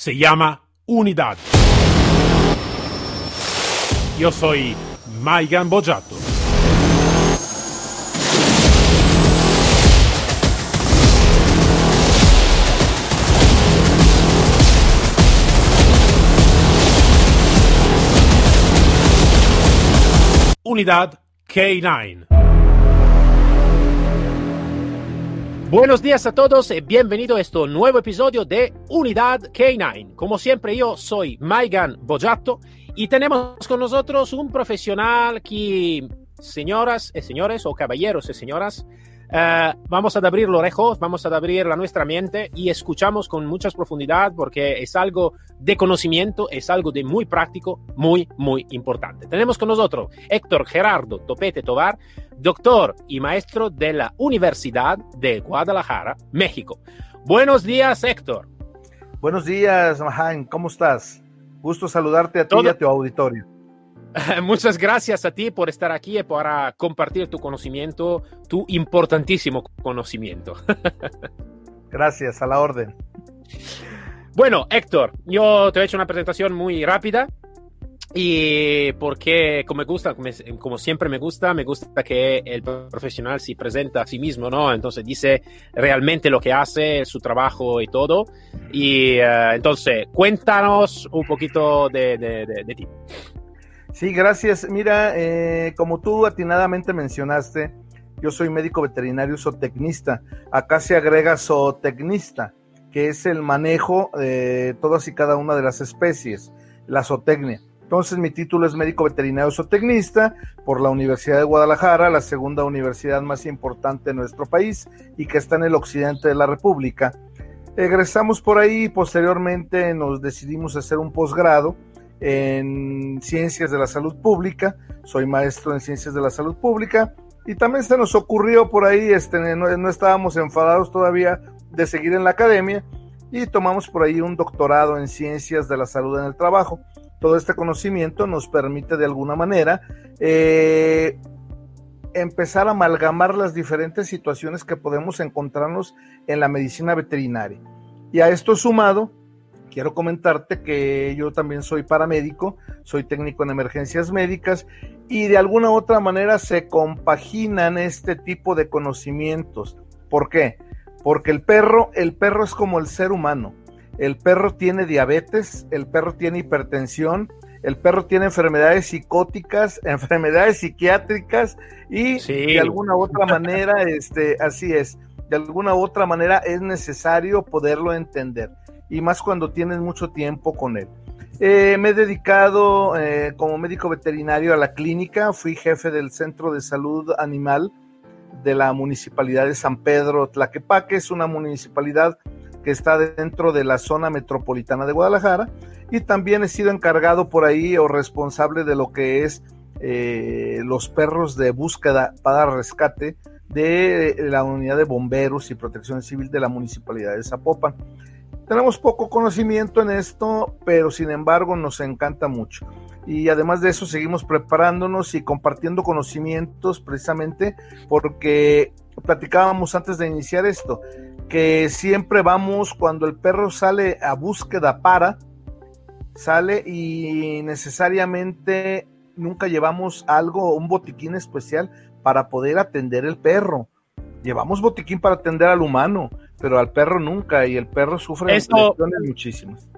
se llama unidad. Yo soy Maigan Bojato. Unidad K9. Buenos días a todos y bienvenido a este nuevo episodio de Unidad K9. Como siempre yo soy Maigan Bojato y tenemos con nosotros un profesional que, señoras y señores o caballeros y señoras, Uh, vamos a abrir los orejos, vamos a abrir la nuestra mente y escuchamos con mucha profundidad porque es algo de conocimiento, es algo de muy práctico, muy, muy importante. Tenemos con nosotros Héctor Gerardo Topete Tovar, doctor y maestro de la Universidad de Guadalajara, México. Buenos días, Héctor. Buenos días, Mahan, ¿cómo estás? Gusto saludarte a ti y a tu auditorio. Muchas gracias a ti por estar aquí y para compartir tu conocimiento, tu importantísimo conocimiento. gracias, a la orden. Bueno, Héctor, yo te he hecho una presentación muy rápida y porque como me gusta, como, siempre me gusta, me gusta que el profesional se presenta a sí mismo, ¿no? Entonces dice realmente lo que hace, su trabajo y todo. Y uh, entonces, cuéntanos un poquito de, de, de, de ti. Sí, gracias. Mira, eh, como tú atinadamente mencionaste, yo soy médico veterinario zootecnista. Acá se agrega zootecnista, que es el manejo de todas y cada una de las especies, la zootecnia. Entonces, mi título es médico veterinario zootecnista por la Universidad de Guadalajara, la segunda universidad más importante de nuestro país y que está en el occidente de la República. Egresamos por ahí y posteriormente nos decidimos hacer un posgrado en Ciencias de la Salud Pública, soy maestro en Ciencias de la Salud Pública y también se nos ocurrió por ahí, este, no, no estábamos enfadados todavía de seguir en la academia y tomamos por ahí un doctorado en Ciencias de la Salud en el Trabajo. Todo este conocimiento nos permite de alguna manera eh, empezar a amalgamar las diferentes situaciones que podemos encontrarnos en la medicina veterinaria. Y a esto sumado, quiero comentarte que yo también soy paramédico, soy técnico en emergencias médicas y de alguna u otra manera se compaginan este tipo de conocimientos. ¿Por qué? Porque el perro, el perro es como el ser humano. El perro tiene diabetes, el perro tiene hipertensión, el perro tiene enfermedades psicóticas, enfermedades psiquiátricas y de alguna u otra manera, este, así es, de alguna u otra manera es necesario poderlo entender y más cuando tienes mucho tiempo con él. Eh, me he dedicado eh, como médico veterinario a la clínica, fui jefe del Centro de Salud Animal de la Municipalidad de San Pedro Tlaquepaque, es una municipalidad que está dentro de la zona metropolitana de Guadalajara y también he sido encargado por ahí o responsable de lo que es eh, los perros de búsqueda para rescate de la unidad de bomberos y protección civil de la municipalidad de Zapopan. Tenemos poco conocimiento en esto, pero sin embargo nos encanta mucho. Y además de eso seguimos preparándonos y compartiendo conocimientos precisamente porque platicábamos antes de iniciar esto, que siempre vamos cuando el perro sale a búsqueda para, sale y necesariamente nunca llevamos algo, un botiquín especial para poder atender el perro. Llevamos botiquín para atender al humano, pero al perro nunca y el perro sufre Esto, muchísimas.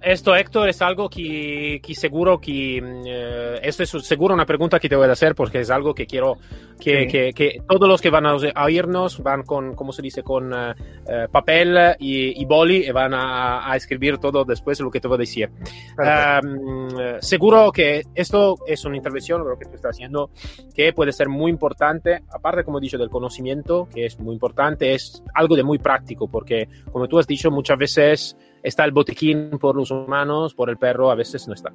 Esto, Héctor, es algo que, que seguro que... Eh, esto es seguro una pregunta que te voy a hacer porque es algo que quiero que, sí. que, que todos los que van a oírnos van con, ¿cómo se dice?, con uh, uh, papel y, y, boli y van a, a, escribir todo después lo que te voy a decir. Um, seguro que esto es una intervención, lo que tú estás haciendo, que puede ser muy importante, aparte, como he dicho, del conocimiento, que es muy importante, es algo de muy práctico porque, como tú has dicho, muchas veces está el botiquín por los humanos, por el perro, a veces no está.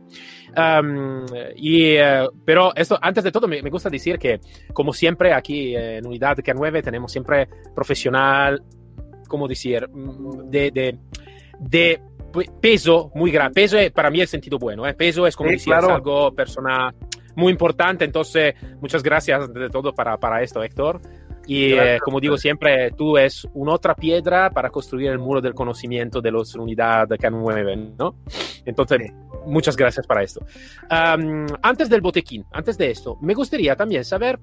Um, y, uh, pero esto, antes de todo, me, me, gusta decir que, como siempre, aquí en Unidad K9 tenemos siempre profesional, ¿cómo decir? De, de, de peso muy grande. Peso es para mí el sentido bueno, ¿eh? peso es como sí, decir, claro. es algo personal muy importante. Entonces, muchas gracias de todo para, para esto, Héctor. Y eh, como digo siempre, tú es una otra piedra para construir el muro del conocimiento de unidades que mueven, ¿no? Entonces, muchas gracias para esto. Um, antes del botequín, antes de esto, me gustaría también saber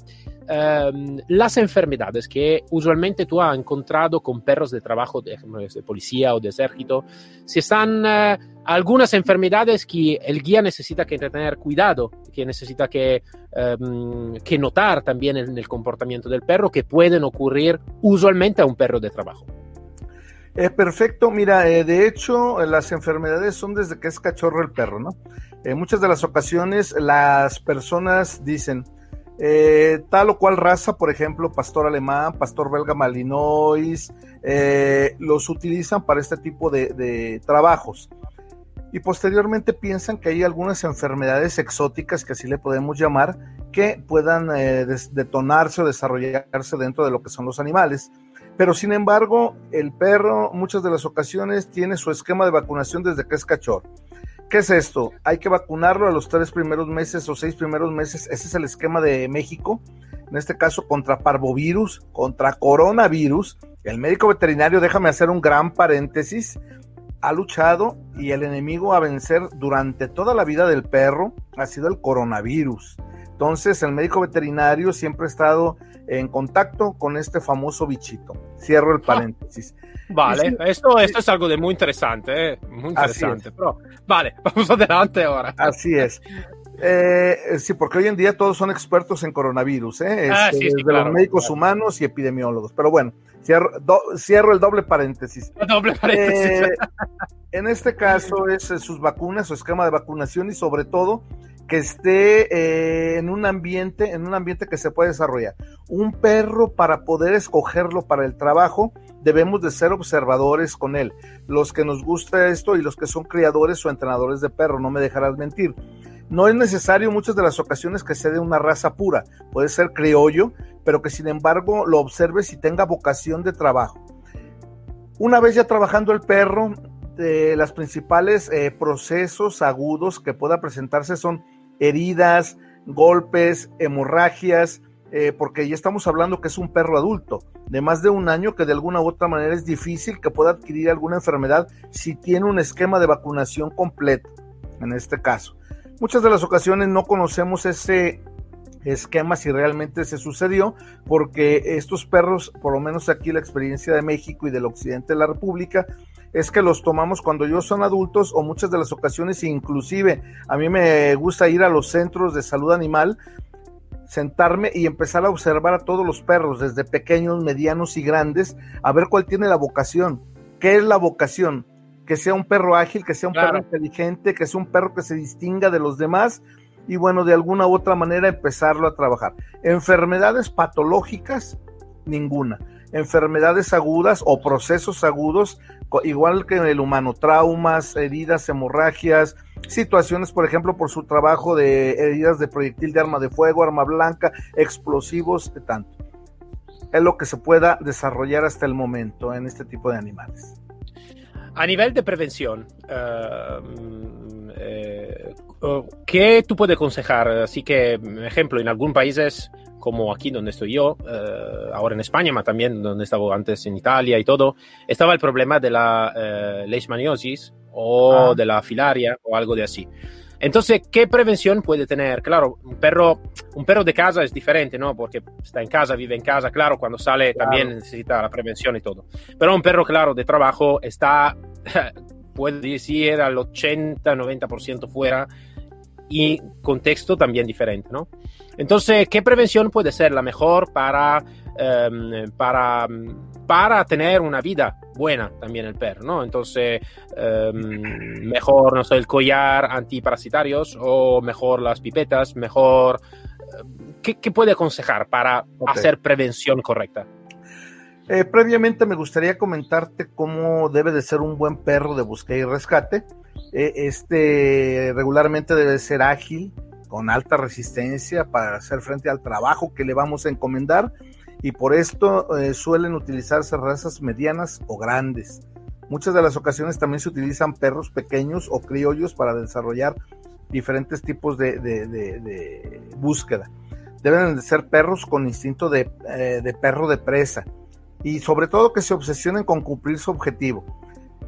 um, las enfermedades que usualmente tú has encontrado con perros de trabajo de, de policía o de ejército. Si están uh, algunas enfermedades que el guía necesita que tener cuidado, que necesita que, um, que notar también en el comportamiento del perro, que pueden ocurrir usualmente a un perro de trabajo. Eh, perfecto, mira, eh, de hecho las enfermedades son desde que es cachorro el perro, ¿no? En muchas de las ocasiones las personas dicen, eh, tal o cual raza, por ejemplo, pastor alemán, pastor belga malinois, los utilizan para este tipo de, trabajos. Y posteriormente piensan que hay algunas enfermedades exóticas, que así le podemos llamar, que puedan detonarse o desarrollarse dentro de lo que son los animales. Pero sin embargo, el perro muchas de las ocasiones tiene su esquema de vacunación desde que es cachorro. ¿Qué es esto? Hay que vacunarlo a los tres primeros meses o seis primeros meses. Ese es el esquema de México. En este caso, contra parvovirus, contra coronavirus. El médico veterinario, déjame hacer un gran paréntesis, ha luchado y el enemigo a vencer durante toda la vida del perro ha sido el coronavirus. Entonces, el médico veterinario siempre ha estado en contacto con este famoso bichito. Cierro el ah, paréntesis. vale, esto, esto es algo de muy interesante, ¿eh? muy interesante. Pero, vale, vamos adelante ahora. Así es. Eh, sí, porque hoy en día todos son expertos en coronavirus, ¿eh? Ah, este, desde los médicos humanos y epidemiólogos. Pero bueno, cierro, cierro el doble paréntesis. El doble paréntesis. Eh, en este caso es sus vacunas, su esquema de vacunación y sobre todo que esté eh, en un ambiente, en un ambiente que se puede desarrollar. Un perro para poder escogerlo para el trabajo, debemos de ser observadores con él. Los que nos gusta esto y los que son criadores o entrenadores de perro, no me dejarás mentir. No es necesario muchas de las ocasiones que sea de una raza pura, puede ser criollo, pero que sin embargo lo observes y tenga vocación de trabajo. Una vez ya trabajando el perro, eh, las principales eh, procesos agudos que pueda presentarse son heridas, golpes, hemorragias, eh, porque ya estamos hablando que es un perro adulto de más de un año que de alguna u otra manera es difícil que pueda adquirir alguna enfermedad si tiene un esquema de vacunación completo, en este caso. Muchas de las ocasiones no conocemos ese esquema si realmente se sucedió, porque estos perros, por lo menos aquí la experiencia de México y del occidente de la República, es que los tomamos cuando ellos son adultos o muchas de las ocasiones inclusive a mí me gusta ir a los centros de salud animal sentarme y empezar a observar a todos los perros, desde pequeños, medianos y grandes, a ver cuál tiene la vocación. ¿Qué es la vocación? Que sea un perro ágil, que sea un perro inteligente, que sea un perro que se distinga de los demás y bueno, de alguna u otra manera empezarlo a trabajar. Enfermedades patológicas, ninguna. Enfermedades agudas o procesos agudos, igual que en el humano, traumas, heridas, hemorragias, situaciones, por ejemplo, por su trabajo de heridas de proyectil de arma de fuego, arma blanca, explosivos, de tanto. Es lo que se pueda desarrollar hasta el momento en este tipo de animales. A nivel de prevención, uh, eh, ¿qué tú puedes aconsejar? Así que, ejemplo, en algunos países como aquí donde estoy yo, eh, ahora en España, pero también donde estaba antes en Italia y todo, estaba el problema de la eh, leishmaniosis o ah. de la filaria o algo de así. Entonces, ¿qué prevención puede tener? Claro, un perro, un perro de casa es diferente, ¿no? Porque está en casa, vive en casa, claro, cuando sale también necesita la prevención y todo. Pero un perro, claro, de trabajo está, puede decir, al 80-90% fuera y contexto también diferente, ¿no? Entonces, ¿qué prevención puede ser la mejor para, um, para, para tener una vida buena también el perro, ¿no? Entonces, um, mejor, no sé, el collar antiparasitarios o mejor las pipetas, mejor... ¿Qué, qué puede aconsejar para hacer prevención correcta? Eh, previamente me gustaría comentarte cómo debe de ser un buen perro de búsqueda y rescate. Eh, este regularmente debe ser ágil, con alta resistencia para hacer frente al trabajo que le vamos a encomendar y por esto eh, suelen utilizarse razas medianas o grandes. Muchas de las ocasiones también se utilizan perros pequeños o criollos para desarrollar diferentes tipos de, búsqueda. deben de ser perros con instinto de perro de presa y sobre todo que se obsesionen con cumplir su objetivo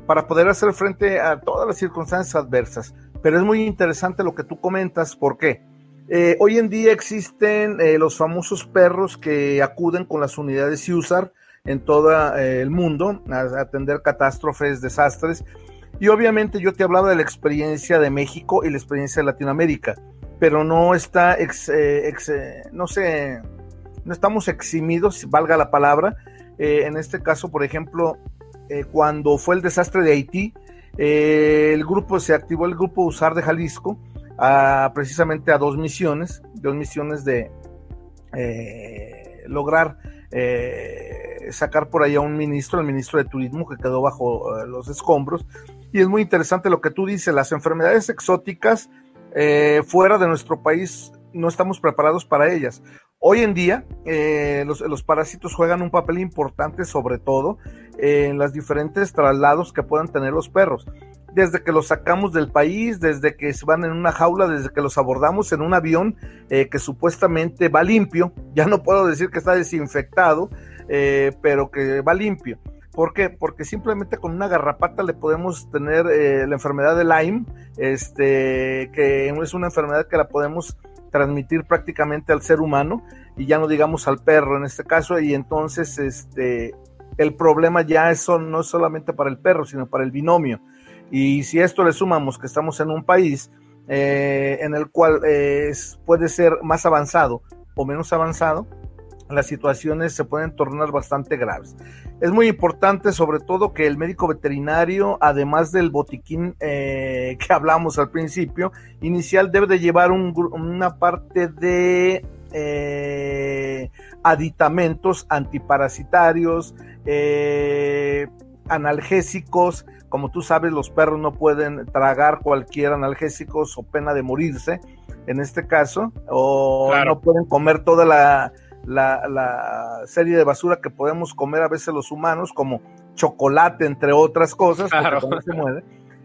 para poder hacer frente a todas las circunstancias adversas. Pero es muy interesante lo que tú comentas, ¿por qué? Eh, hoy en día existen eh, los famosos perros que acuden con las unidades USAR en todo eh, el mundo a, atender catástrofes, desastres. Y obviamente yo te hablaba de la experiencia de México y la experiencia de Latinoamérica, pero no está, no sé, no estamos eximidos, valga la palabra. En este caso, por ejemplo, cuando fue el desastre de Haití, el grupo se activó el grupo USAR de Jalisco precisamente a dos misiones, dos misiones de eh, lograr eh, sacar por ahí a un ministro, el ministro de Turismo, que quedó bajo eh, los escombros. Y es muy interesante lo que tú dices, las enfermedades exóticas fuera de nuestro país no estamos preparados para ellas. Hoy en día, los, los, parásitos juegan un papel importante, sobre todo en los diferentes traslados que puedan tener los perros desde que los sacamos del país, desde que se van en una jaula, desde que los abordamos en un avión eh, que supuestamente va limpio, ya no puedo decir que está desinfectado, eh, pero que va limpio. ¿Por qué? Porque simplemente con una garrapata le podemos tener eh, la enfermedad de Lyme, este, que es una enfermedad que la podemos transmitir prácticamente al ser humano y ya no digamos al perro en este caso y entonces este el problema ya es, no es solamente para el perro sino para el binomio. Y si esto le sumamos que estamos en un país eh, en el cual eh, puede ser más avanzado o menos avanzado, las situaciones se pueden tornar bastante graves. Es muy importante sobre todo que el médico veterinario, además del botiquín eh, que hablamos al principio, inicial debe de llevar una parte de aditamentos antiparasitarios, analgésicos, como tú sabes, los perros no pueden tragar cualquier analgésico o pena de morirse, en este caso, o no pueden comer toda la, serie de basura que podemos comer a veces los humanos, como chocolate, entre otras cosas, se.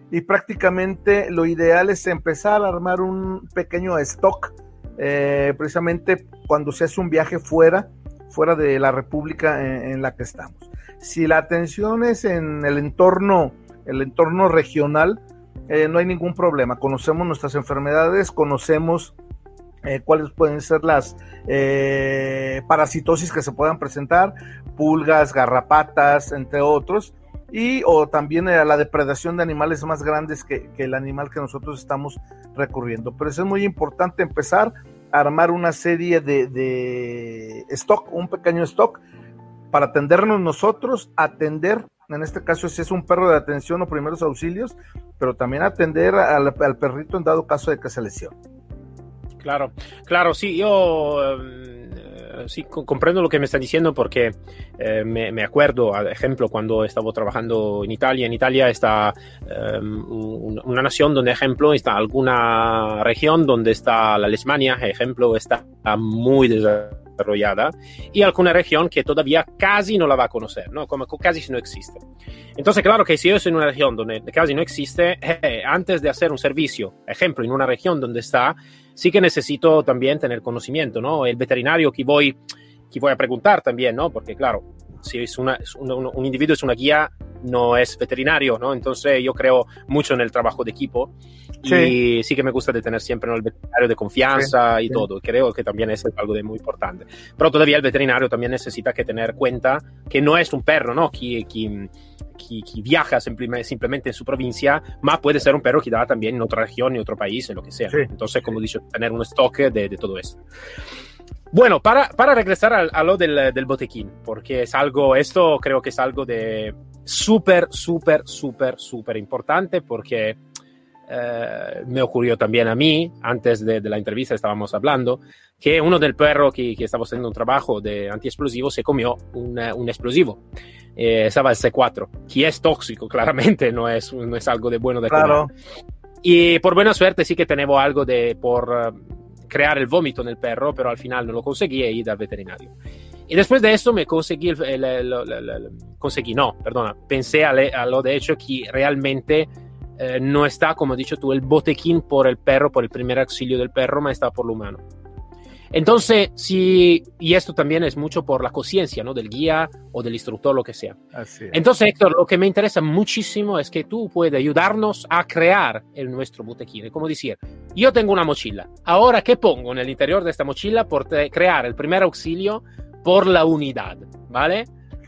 Y prácticamente lo ideal es empezar a armar un pequeño stock, eh, precisamente cuando se hace un viaje fuera, fuera de la república en la que estamos. Si la atención es en el entorno el entorno regional, eh, no hay ningún problema. Conocemos nuestras enfermedades, conocemos eh, cuáles pueden ser las eh, parasitosis que se puedan presentar, pulgas, garrapatas, entre otros, y o también la depredación de animales más grandes que, el animal que nosotros estamos recurriendo. Pero eso es muy importante empezar a armar una serie de, stock, un pequeño stock, para atendernos nosotros, atender en este caso si es un perro de atención o primeros auxilios, pero también atender al, perrito en dado caso de que se lesione. Claro, claro, sí, yo em, eh, sí comprendo lo que me está diciendo porque eh, me, acuerdo, por ejemplo, cuando estaba trabajando en Italia. En Italia está em, una nación donde, ejemplo, está alguna región donde está la Alemania, ejemplo, está muy desarrollada desarrollada y alguna región que todavía casi no la va a conocer, ¿no? Como casi no existe. Entonces, claro que si yo estoy en una región donde casi no existe, eh, antes de hacer un servicio, ejemplo, en una región donde está, sí que necesito también tener conocimiento, ¿no? El veterinario que voy, que voy a preguntar también, ¿no? Porque, claro, si es una, un, un, individuo es una guía, no es veterinario, ¿no? Entonces yo creo mucho en el trabajo de equipo y sí que me gusta de tener siempre el veterinario de confianza y todo. Creo que también es algo de muy importante. Pero todavía el veterinario también necesita que tener cuenta que no es un perro, ¿no? Que, que, que, viaja simplemente en su provincia, más puede ser un perro que da también en otra región, en otro país, en lo que sea. Entonces, como dicho, tener un stock de, de todo esto. Bueno, para, para regresar a, lo del, del, botequín, porque es algo, esto creo que es algo de súper, súper, súper, súper importante, porque eh, me ocurrió también a mí, antes de, de, la entrevista estábamos hablando, que uno del perro que, que estaba haciendo un trabajo de antiexplosivo se comió un, un explosivo. Eh, estaba el C4, que es tóxico, claramente, no es, no es algo de bueno de claro. comer. Y por buena suerte sí que tenemos algo de por crear el vómito en el perro, pero al final no lo conseguí e ir al veterinario. Y después de eso me conseguí, el, el, el, conseguí no, perdona, pensé a, a, lo de hecho que realmente eh, no está, como has dicho tú, el botequín por el perro, por el primer auxilio del perro, ma está por lo humano. Entonces, sí, y esto también es mucho por la conciencia, ¿no? Del guía o del instructor, lo que sea. Entonces, Héctor, lo que me interesa muchísimo es que tú puedes ayudarnos a crear el nuestro botequín. Es como decir, yo tengo una mochila. Ahora, ¿qué pongo en el interior de esta mochila por crear el primer auxilio por la unidad? ¿Vale?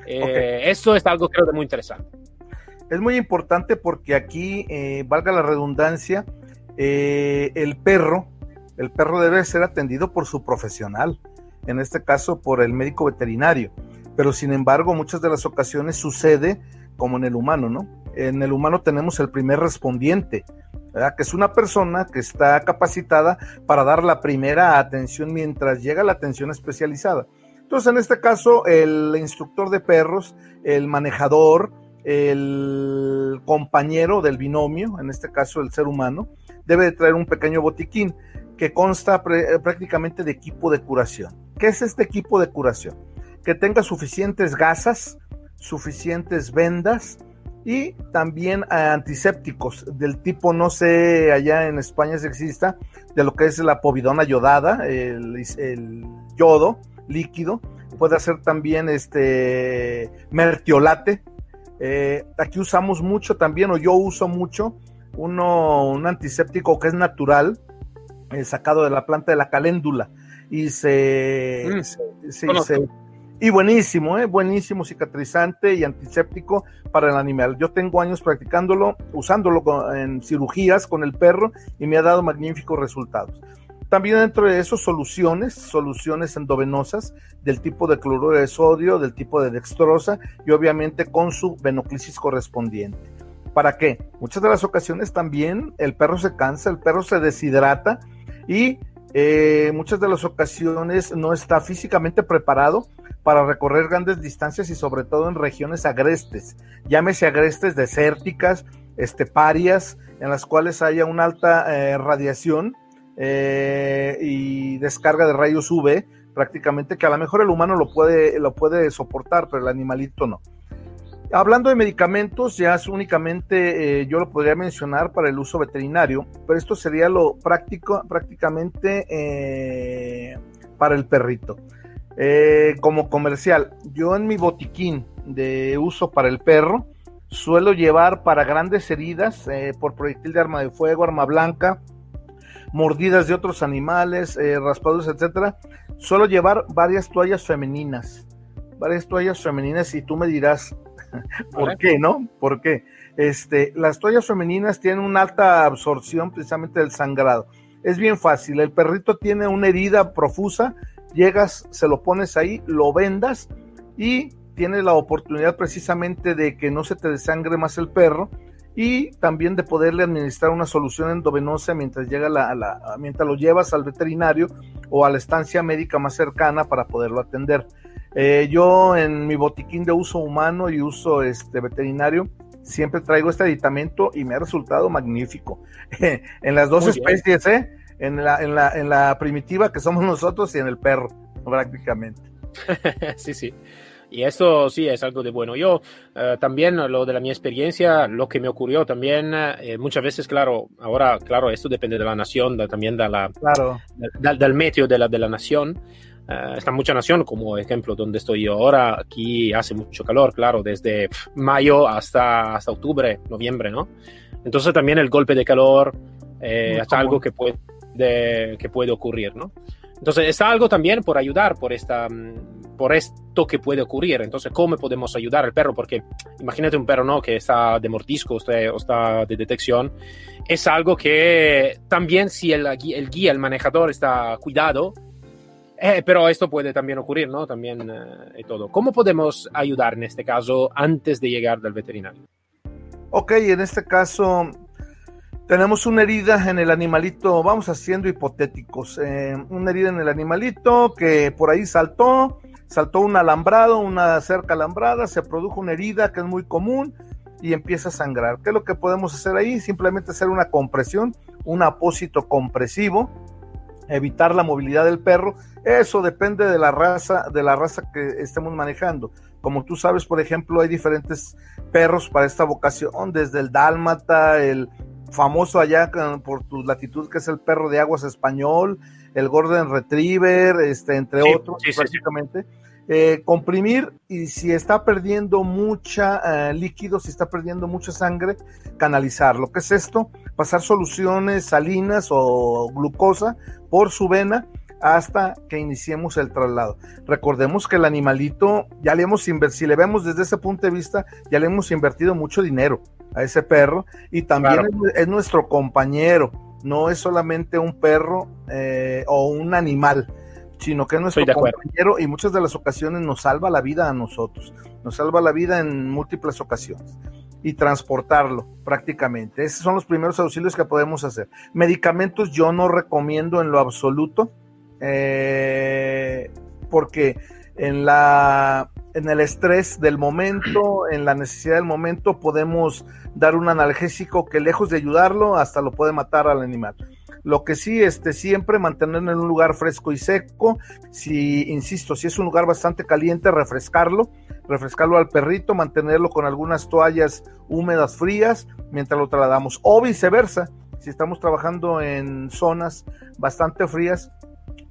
Eh, Ok. Eso es algo creo de muy interesante. Es muy importante porque aquí, eh, valga la redundancia, eh, el perro, el perro debe ser atendido por su profesional, en este caso por el médico veterinario. Pero sin embargo, muchas de las ocasiones sucede como en el humano, ¿no? En el humano tenemos el primer respondiente, ¿verdad? que es una persona que está capacitada para dar la primera atención mientras llega la atención especializada. Entonces, en este caso, el instructor de perros, el manejador, el compañero del binomio, en este caso el ser humano, debe de traer un pequeño botiquín que consta pre- prácticamente de equipo de curación. ¿Qué es este equipo de curación? Que tenga suficientes gasas, suficientes vendas y también eh, antisépticos del tipo, no sé, allá en España si exista, de lo que es la povidona yodada, el yodo líquido, puede ser también este mertiolate. Eh, aquí usamos mucho también, o yo uso mucho, uno, un antiséptico que es natural, eh, sacado de la planta de la caléndula. Y se, Mm, se- y buenísimo, eh, buenísimo cicatrizante y antiséptico para el animal. Yo tengo años practicándolo, usándolo con- en cirugías con el perro y me ha dado magníficos resultados. También dentro de eso soluciones, soluciones endovenosas del tipo de cloruro de sodio, del tipo de dextrosa y obviamente con su venoclisis correspondiente. ¿Para qué? Muchas de las ocasiones también el perro se cansa, el perro se deshidrata y eh, muchas de las ocasiones no está físicamente preparado para recorrer grandes distancias y sobre todo en regiones agrestes, llámese agrestes desérticas, esteparias, en las cuales haya una alta eh, radiación eh, y descarga de rayos UV, prácticamente que a lo mejor el humano lo puede, lo puede soportar, pero el animalito no. Hablando de medicamentos, ya es únicamente eh, yo lo podría mencionar para el uso veterinario, pero esto sería lo práctico, prácticamente eh, para el perrito. Como comercial, yo en mi botiquín de uso para el perro suelo llevar para grandes heridas por proyectil de arma de fuego, arma blanca, mordidas de otros animales, eh, raspados, etcétera. Suelo llevar varias toallas femeninas, varias toallas femeninas y tú me dirás por qué, ¿no? ¿Por qué? Este, las toallas femeninas tienen una alta absorción precisamente del sangrado. Es bien fácil, el perrito tiene una herida profusa, llegas, se lo pones ahí, lo vendas y tienes la oportunidad precisamente de que no se te desangre más el perro y también de poderle administrar una solución endovenosa mientras llega la, la- mientras lo llevas al veterinario o a la estancia médica más cercana para poderlo atender. Eh, yo en mi botiquín de uso humano y uso este veterinario siempre traigo este aditamento y me ha resultado magnífico. en las dos Muy especies, ¿eh? En la, en, la, en la primitiva que somos nosotros y en el perro, prácticamente. sí, sí. Y esto sí es algo de bueno. Yo eh, también lo de la mi experiencia, lo que me ocurrió también, eh, muchas veces, claro, ahora, claro, esto depende de la nación, da- también de la, Claro, del, del meteo de la, de la nación. Eh, está mucha nación, como ejemplo donde estoy yo ahora, aquí hace mucho calor, claro, desde mayo hasta, hasta octubre, noviembre, ¿no? Entonces también el golpe de calor eh, es algo que puede, que puede ocurrir, ¿no? Entonces está algo también por ayudar por, esta, mm, por esto que puede ocurrir. Entonces, ¿cómo podemos ayudar al perro? Porque imagínate un perro ¿no? que está de mordisco o está, de detección. Es algo que también si el, el guía, el manejador está cuidado, eh, pero esto puede también ocurrir, ¿no? También eh, todo. ¿Cómo podemos ayudar en este caso antes de llegar del veterinario? Ok, en este caso tenemos una herida en el animalito, vamos haciendo hipotéticos, eh, una herida en el animalito que por ahí saltó, saltó un alambrado, una cerca alambrada, se produjo una herida que es muy común y empieza a sangrar. ¿Qué es lo que podemos hacer ahí? Simplemente hacer una compresión, un apósito compresivo, evitar la movilidad del perro. Eso depende de la raza, de la raza que estemos manejando. Como tú sabes, por ejemplo, hay diferentes perros para esta vocación, desde el dálmata, el famoso allá por tu latitud, que es el perro de aguas español, el Golden Retriever, este, entre otros, básicamente. Eh, comprimir y si está perdiendo mucha eh, líquido, si está perdiendo mucha sangre, canalizar. Lo que es esto, pasar soluciones salinas o glucosa por su vena hasta que iniciemos el traslado. Recordemos que el animalito, ya le hemos invertido, si le vemos desde ese punto de vista, ya le hemos invertido mucho dinero a ese perro y también es, nuestro compañero, no es solamente un perro eh, o un animal, sino que es nuestro compañero y muchas de las ocasiones nos salva la vida a nosotros, nos salva la vida en múltiples ocasiones y transportarlo prácticamente. Esos son los primeros auxilios que podemos hacer. Medicamentos yo no recomiendo en lo absoluto eh, porque en la en el estrés del momento, en la necesidad del momento, podemos dar un analgésico que lejos de ayudarlo, hasta lo puede matar al animal. Lo que sí, este, siempre mantenerlo en un lugar fresco y seco. Si, insisto, si es un lugar bastante caliente, refrescarlo, refrescarlo al perrito, mantenerlo con algunas toallas húmedas frías mientras lo trasladamos. O viceversa, si estamos trabajando en zonas bastante frías,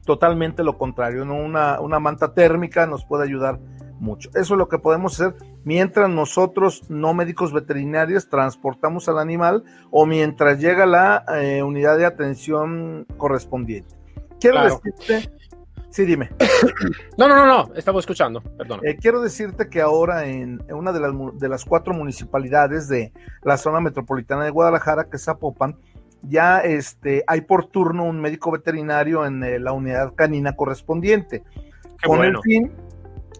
totalmente lo contrario, ¿no? una, una manta térmica nos puede ayudar mucho. Eso es lo que podemos hacer mientras nosotros, no médicos veterinarios, transportamos al animal o mientras llega la eh, unidad de atención correspondiente. Quiero decirte, sí, dime. No, no, no, no, estamos escuchando, perdón. Eh, quiero decirte que ahora en, una de las, de las cuatro municipalidades de la zona metropolitana de Guadalajara, que es Zapopan, ya este, hay por turno un médico veterinario en eh, la unidad canina correspondiente. con el fin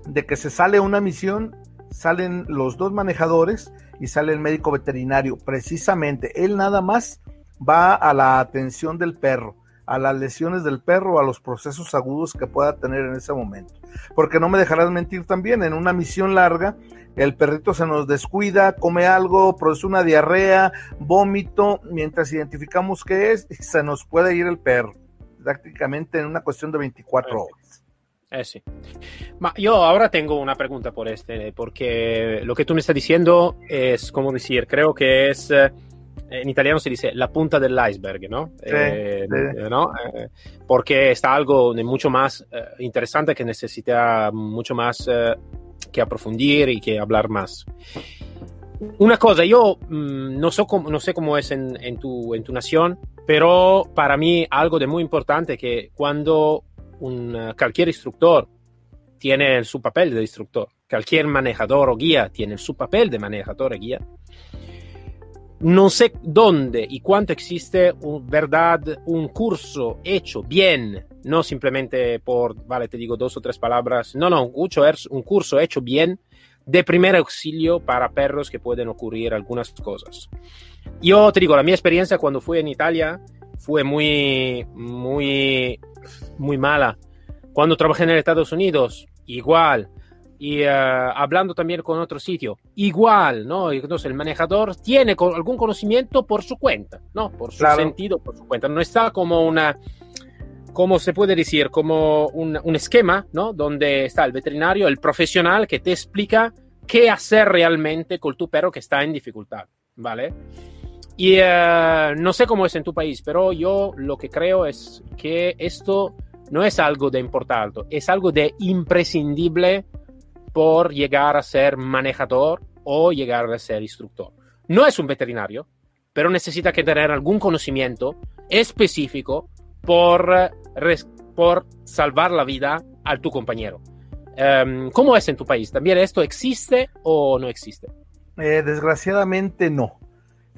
de que se sale una misión, salen los dos manejadores y sale el médico veterinario. Precisamente, él nada más va a la atención del perro, a las lesiones del perro, a los procesos agudos que pueda tener en ese momento. Porque no me dejarás mentir también, en una misión larga el perrito se nos descuida, come algo, produce una diarrea, vómito, mientras identificamos qué es, se nos puede ir el perro, prácticamente en una cuestión de 24 horas. Eh sí. Ma yo ahora tengo una pregunta por este, porque lo que tú me estás diciendo es, como decir, creo que es, eh, en italiano se dice la punta del iceberg, ¿no? Sí, eh, sí. ¿no? Eh, porque está algo mucho más eh, interesante que necesita mucho más que aprofundir y que hablar más. Una cosa, yo mmm, no, so cómo, no, sé cómo es en, en, tu, en, tu, nación, pero para mí algo de muy importante que cuando un, uh, cualquier instructor tiene su papel de instructor, cualquier manejador o guía tiene su papel de manejador o guía, no sé dónde y cuánto existe, un, verdad, un curso hecho bien no simplemente por, vale, te digo dos o tres palabras, no, no, un curso hecho bien de primer auxilio para perros que pueden ocurrir algunas cosas. Yo te digo, la mi experiencia cuando fui en Italia fue muy, muy, muy mala. Cuando trabajé en Estados Unidos, igual. Y uh, hablando también con otro sitio, igual, ¿no? Entonces el manejador tiene algún conocimiento por su cuenta, ¿no? Por su claro. sentido, por su cuenta. No está como una, como se puede decir, como un, un, esquema, ¿no? Donde está el veterinario, el profesional que te explica qué hacer realmente con tu perro que está en dificultad, ¿vale? Y uh, no sé cómo es en tu país, pero yo lo que creo es que esto no es algo de importante, es algo de imprescindible por llegar a ser manejador o llegar a ser instructor. No es un veterinario, pero necesita que tener algún conocimiento específico por, por salvar la vida a tu compañero. Um, ¿Cómo es en tu país? ¿También esto existe o no existe? Eh, desgraciadamente no.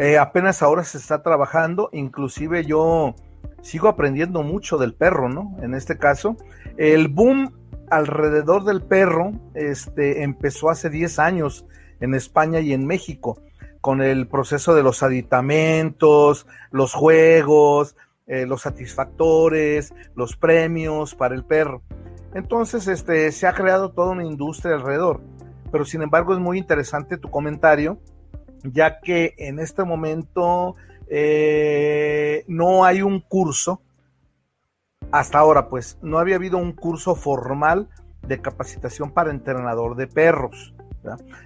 Eh, apenas ahora se está trabajando, inclusive yo sigo aprendiendo mucho del perro, ¿no? En este caso, el boom alrededor del perro este, empezó hace 10 años en España y en México, con el proceso de los aditamentos, los juegos, eh, los satisfactores, los premios para el perro. Entonces, este, se ha creado toda una industria alrededor. Pero sin embargo, es muy interesante tu comentario, ya que en este momento eh, no hay un curso, hasta ahora pues, no había habido un curso formal de capacitación para entrenador de perros.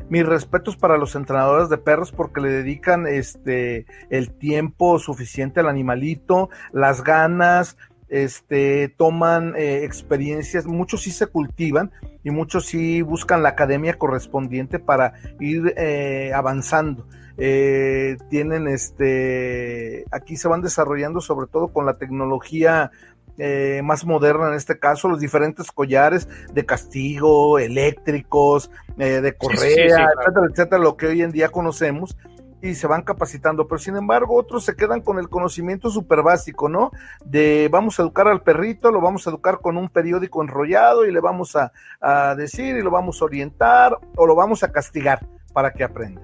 Mis respetos para los entrenadores de perros porque le dedican este el tiempo suficiente al animalito, las ganas, este, toman eh, experiencias, muchos sí se cultivan y muchos sí buscan la academia correspondiente para ir eh, avanzando. Eh, tienen este, aquí se van desarrollando sobre todo con la tecnología más moderna en este caso, los diferentes collares de castigo, eléctricos, de correa, etcétera, etcétera, lo que hoy en día conocemos y se van capacitando, pero sin embargo otros se quedan con el conocimiento súper básico, ¿no? De vamos a educar al perrito, lo vamos a educar con un periódico enrollado y le vamos a, decir y lo vamos a orientar o lo vamos a castigar para que aprenda.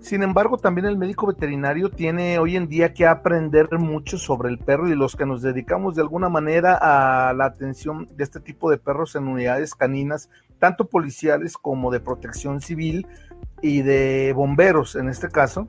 Sin embargo, también el médico veterinario tiene hoy en día que aprender mucho sobre el perro y los que nos dedicamos de alguna manera a la atención de este tipo de perros en unidades caninas, tanto policiales como de protección civil, y de bomberos en este caso,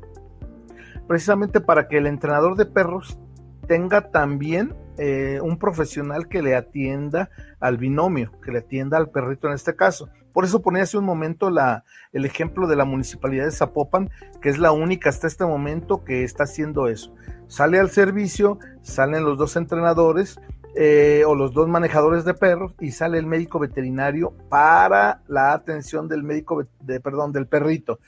precisamente para que el entrenador de perros tenga también eh, un profesional que le atienda al binomio, que le atienda al perrito en este caso. Por eso ponía hace un momento la, el ejemplo de la municipalidad de Zapopan, que es la única hasta este momento que está haciendo eso. Sale al servicio, salen los dos entrenadores eh, o los dos manejadores de perros y sale el médico veterinario para la atención del médico, de, perdón, del perrito.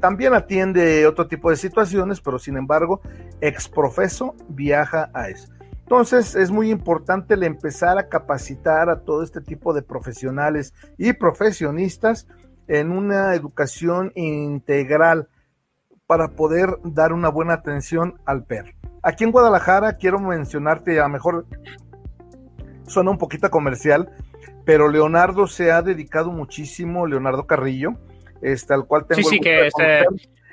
También atiende otro tipo de situaciones, pero sin embargo, exprofeso viaja a eso. Entonces es muy importante el empezar a capacitar a todo este tipo de profesionales y profesionistas en una educación integral para poder dar una buena atención al perro. Aquí en Guadalajara quiero mencionarte, a lo mejor suena un poquito comercial, pero Leonardo se ha dedicado muchísimo, Leonardo Carrillo, este, al cual tengo Sí, sí, que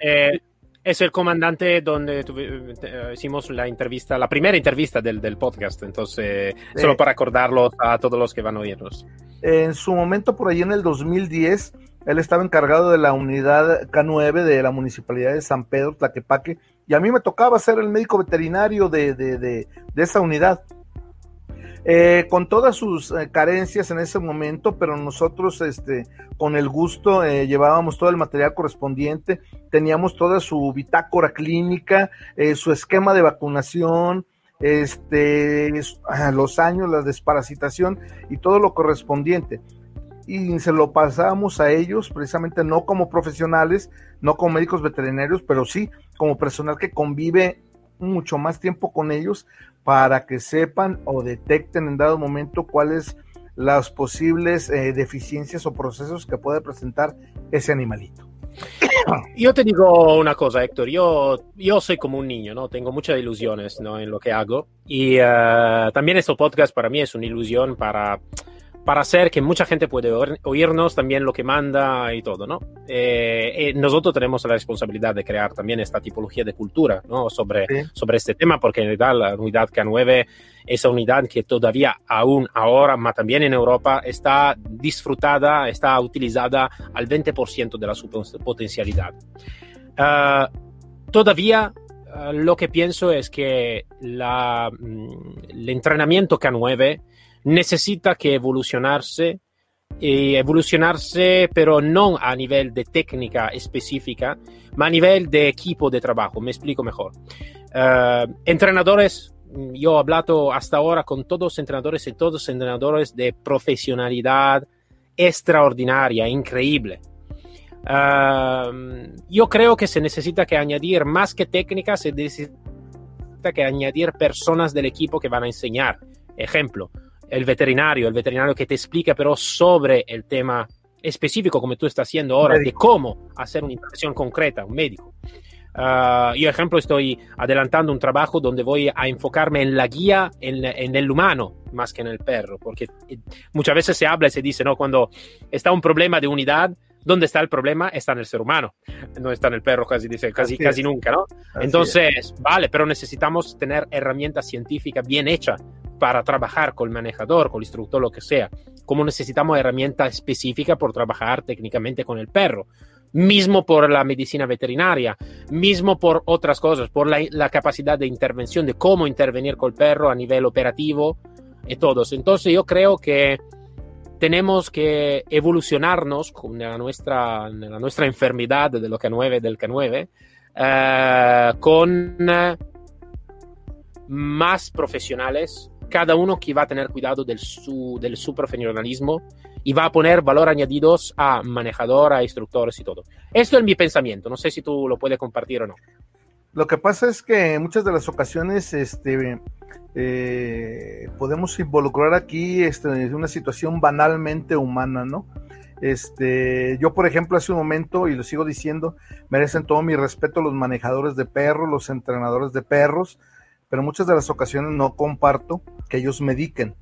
eh, es, el comandante donde eh, hicimos la entrevista, la primera entrevista del, del podcast, entonces, solo para acordarlo a todos los que van a oírnos. En su momento, por ahí en el 2010, él estaba encargado de la unidad K9 de la Municipalidad de San Pedro, Tlaquepaque, y a mí me tocaba ser el médico veterinario de, de, de, esa unidad. Eh, con todas sus eh, carencias en ese momento, pero nosotros este, con el gusto eh, llevábamos todo el material correspondiente, teníamos toda su bitácora clínica, su esquema de vacunación, este, los años, la desparasitación y todo lo correspondiente y se lo pasamos a ellos precisamente no como profesionales, no como médicos veterinarios, pero sí como personal que convive mucho más tiempo con ellos para que sepan o detecten en dado momento cuáles las posibles eh, deficiencias o procesos que puede presentar ese animalito. Yo te digo una cosa, Héctor, yo, yo soy como un niño, ¿no? Tengo muchas ilusiones ¿no? en lo que hago y uh, también este podcast para mí es una ilusión para para hacer que mucha gente puede oírnos también lo que manda y todo, ¿no? Eh, eh, nosotros tenemos la responsabilidad de crear también esta tipología de cultura, ¿no? Sobre, sobre este tema, porque en realidad la unidad K9 es una unidad que todavía aún ahora, pero también en Europa, está disfrutada, está utilizada al 20% de la su potencialidad. Ah, todavía ah, lo que pienso es que la, mm, el entrenamiento K9 necesita que evolucionarse y evolucionarse, pero no a nivel de técnica específica, ma a nivel de equipo de trabajo. Me explico mejor. Uh, entrenadores, yo he hablado hasta ahora con todos entrenadores y todos entrenadores de profesionalidad extraordinaria, increíble. Uh, yo creo que se necesita que añadir más que técnica, se necesita que añadir personas del equipo que van a enseñar. Ejemplo, el veterinario, el veterinario que te explica pero sobre el tema específico como tú estás haciendo ahora, de cómo hacer una intervención concreta, un médico. Uh, yo, ejemplo, estoy adelantando un trabajo donde voy a enfocarme en la guía, en, en, el humano, más que en el perro, porque eh, muchas veces se habla y se dice, ¿no? Cuando está un problema de unidad, ¿dónde está el problema? Está en el ser humano, no está en el perro, casi, dice, casi, casi nunca, ¿no? Entonces, vale, pero necesitamos tener herramientas científicas bien hechas para trabajar con el manejador, con el instructor, lo que sea, como necesitamos herramientas específicas por trabajar técnicamente con el perro, mismo por la medicina veterinaria, mismo por otras cosas, por la, capacidad de intervención, de cómo intervenir con el perro a nivel operativo y todos. Entonces yo creo que tenemos que evolucionarnos con la nuestra, la nuestra enfermedad de lo K9 del K9 eh, con más profesionales, cada uno que va a tener cuidado del su, del su profesionalismo y va a poner valor añadidos a manejador, a instructores y todo. Esto es mi pensamiento, no sé si tú lo puedes compartir o no. Lo que pasa es que en muchas de las ocasiones este, eh, podemos involucrar aquí este, una situación banalmente humana, ¿no? Este, yo, por ejemplo, hace un momento, y lo sigo diciendo, merecen todo mi respeto los manejadores de perros, los entrenadores de perros, pero muchas de las ocasiones no comparto que ellos mediquen.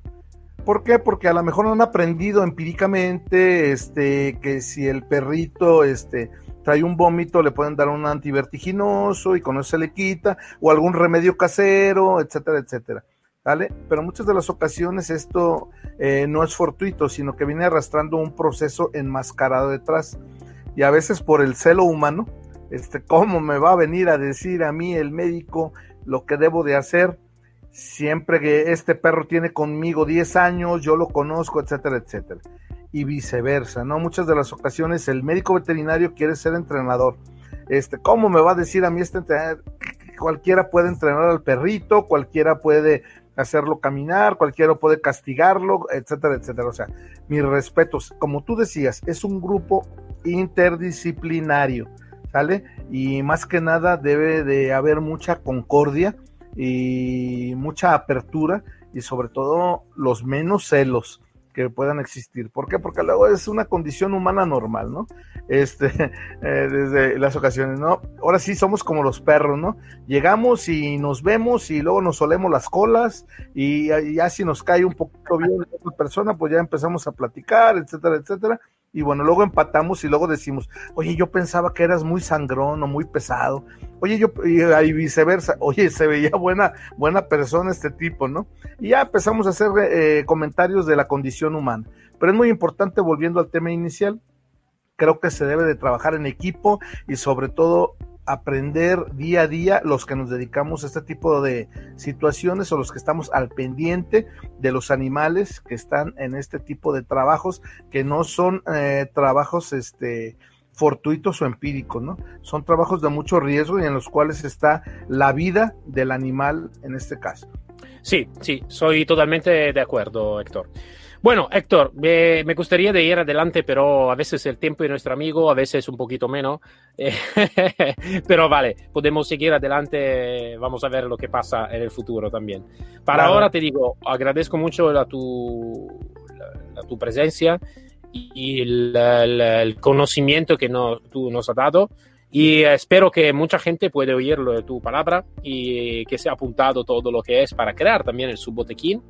¿Por qué? Porque a lo mejor han aprendido empíricamente este, que si el perrito este, trae un vómito le pueden dar un antivertiginoso y con eso se le quita, o algún remedio casero, etcétera, etcétera. ¿Vale? Pero muchas de las ocasiones esto eh, no es fortuito, sino que viene arrastrando un proceso enmascarado detrás. Y a veces por el celo humano, este, ¿cómo me va a venir a decir a mí el médico lo que debo de hacer? Siempre que este perro tiene conmigo 10 años, yo lo conozco, etcétera, etcétera. Y viceversa, ¿no? Muchas de las ocasiones el médico veterinario quiere ser entrenador. Este, ¿cómo me va a decir a mí este entrenador? Cualquiera puede entrenar al perrito, cualquiera puede hacerlo caminar, cualquiera puede castigarlo, etcétera, etcétera. O sea, mis respetos. Como tú decías, es un grupo interdisciplinario, Y más que nada debe de haber mucha concordia y mucha apertura y sobre todo los menos celos que puedan existir. ¿Por qué? Porque luego es una condición humana normal, ¿no? Este, eh, desde las ocasiones, ¿no? Ahora sí somos como los perros, ¿no? Llegamos y nos vemos y luego nos solemos las colas y, ya si nos cae un poquito bien la persona, pues ya empezamos a platicar, etcétera, etcétera y bueno, luego empatamos y luego decimos, oye, yo pensaba que eras muy sangrón o muy pesado, oye, yo, y, viceversa, oye, se veía buena, buena persona este tipo, ¿no? Y ya empezamos a hacer eh, comentarios de la condición humana. Pero es muy importante, volviendo al tema inicial, creo que se debe de trabajar en equipo y sobre todo aprender día a día los que nos dedicamos a este tipo de situaciones o los que estamos al pendiente de los animales que están en este tipo de trabajos que no son eh, trabajos este fortuitos o empíricos, ¿no? Son trabajos de mucho riesgo y en los cuales está la vida del animal en este caso. Sí, sí, soy totalmente de acuerdo, Héctor. Bueno, Héctor, me, gustaría de ir adelante, pero a veces el tiempo es nuestro amigo, a veces un poquito menos. pero vale, podemos seguir adelante, vamos a ver lo que pasa en el futuro también. Para ahora te digo, agradezco mucho la tu, tu presencia y el, conocimiento que no, tú nos has dado. Y espero que mucha gente pueda oír de tu palabra y que se ha apuntado todo lo que es para crear también el subbotequín.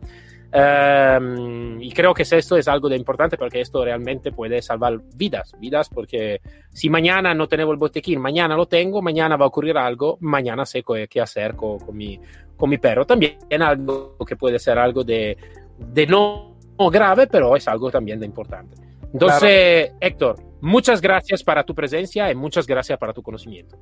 Um, y creo que esto es algo de importante porque esto realmente puede salvar vidas, vidas, porque si mañana no tengo el botequín, mañana lo tengo, mañana va a ocurrir algo, mañana sé qué hacer con, con, mi, con mi perro. También algo que puede ser algo de, de no grave, pero es algo también de importante. Entonces, Héctor, muchas gracias para tu presencia y muchas gracias para tu conocimiento.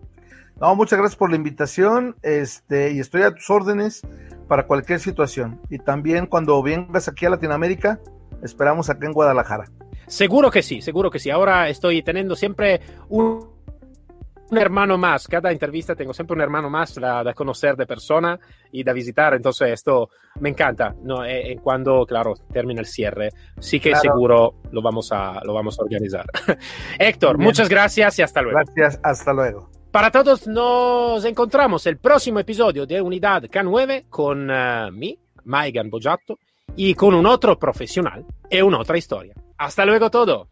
No, muchas gracias por la invitación, este, y estoy a tus órdenes para cualquier situación. Y también cuando vengas aquí a Latinoamérica, esperamos acá en Guadalajara. Seguro que sí, seguro que sí. Ahora estoy teniendo siempre un, un hermano más. Cada entrevista tengo siempre un hermano más de conocer de persona y de visitar. Entonces esto me encanta. ¿no? Eh, cuando, claro, termina el cierre, sí que seguro lo vamos a, lo vamos a organizar. Héctor, muchas gracias y hasta luego. Gracias, hasta luego. Para todos nos encontramos el próximo episodio de Unidad K9 con uh, mi, Maigan Bojato, y con un otro profesional y una otra historia. Hasta luego todo.